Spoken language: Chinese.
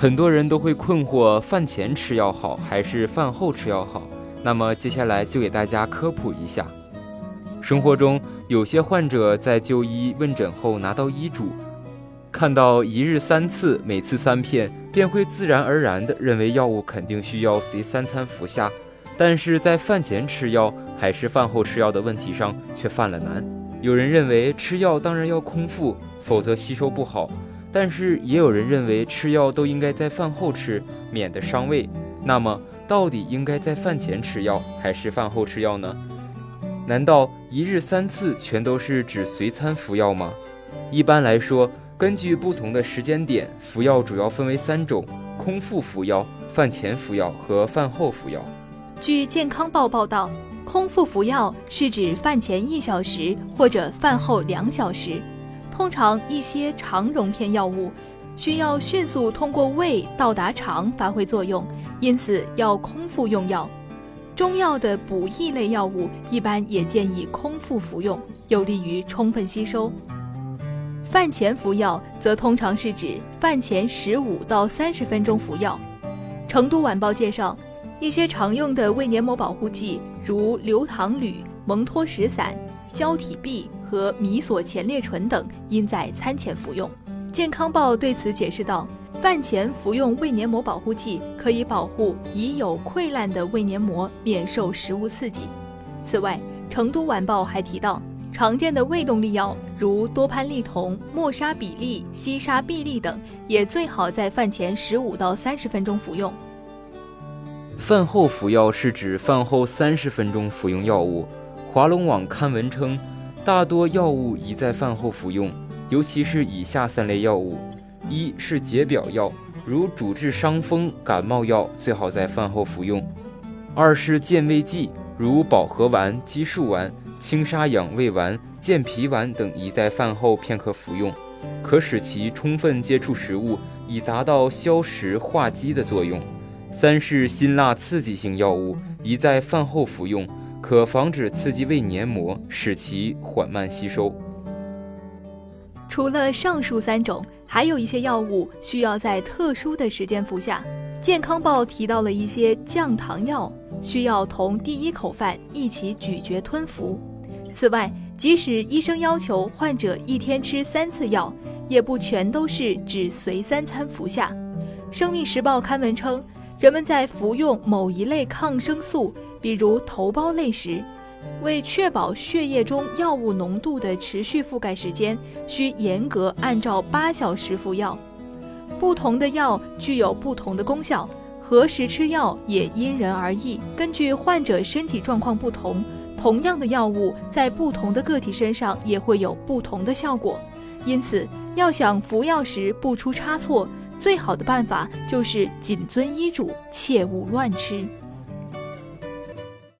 很多人都会困惑，饭前吃药好还是饭后吃药好？那么接下来就给大家科普一下。生活中有些患者在就医问诊后拿到医嘱，看到一日三次，每次三片，便会自然而然地认为药物肯定需要随三餐服下，但是在饭前吃药还是饭后吃药的问题上却犯了难。有人认为吃药当然要空腹，否则吸收不好。但是也有人认为吃药都应该在饭后吃，免得伤胃。那么，到底应该在饭前吃药还是饭后吃药呢？难道一日三次全都是指随餐服药吗？一般来说，根据不同的时间点，服药主要分为三种：空腹服药、饭前服药和饭后服药。据健康报报道，空腹服药是指饭前一小时或者饭后两小时。通常一些肠溶片药物需要迅速通过胃到达肠发挥作用，因此要空腹用药。中药的补益类药物一般也建议空腹服用，有利于充分吸收。饭前服药则通常是指饭前十五到三十分钟服药。成都晚报介绍，一些常用的胃黏膜保护剂如硫糖铝、蒙脱石散、胶体吡。和米索前列醇等应在餐前服用。健康报对此解释道：“饭前服用胃黏膜保护剂可以保护已有溃烂的胃黏膜免受食物刺激。”此外，成都晚报还提到，常见的胃动力药如多潘利酮、莫沙比利、西沙必利等，也最好在饭前十五到三十分钟服用。饭后服药是指饭后三十分钟服用药物。华龙网刊文称。大多药物宜在饭后服用，尤其是以下三类药物：一是解表药，如主治伤风感冒药，最好在饭后服用；二是健胃剂，如保和丸、鸡素丸、清沙养胃丸、健脾丸等，宜在饭后片刻服用，可使其充分接触食物，以达到消食化积的作用；三是辛辣刺激性药物，宜在饭后服用。可防止刺激胃黏膜，使其缓慢吸收。除了上述三种，还有一些药物需要在特殊的时间服下。健康报提到了一些降糖药，需要同第一口饭一起咀嚼吞服。此外，即使医生要求患者一天吃三次药，也不全都是只随三餐服下。生命时报刊文称，人们在服用某一类抗生素。比如头孢类时，为确保血液中药物浓度的持续覆盖时间，需严格按照八小时服药。不同的药具有不同的功效，何时吃药也因人而异。根据患者身体状况不同，同样的药物在不同的个体身上也会有不同的效果。因此，要想服药时不出差错，最好的办法就是谨遵医嘱，切勿乱吃。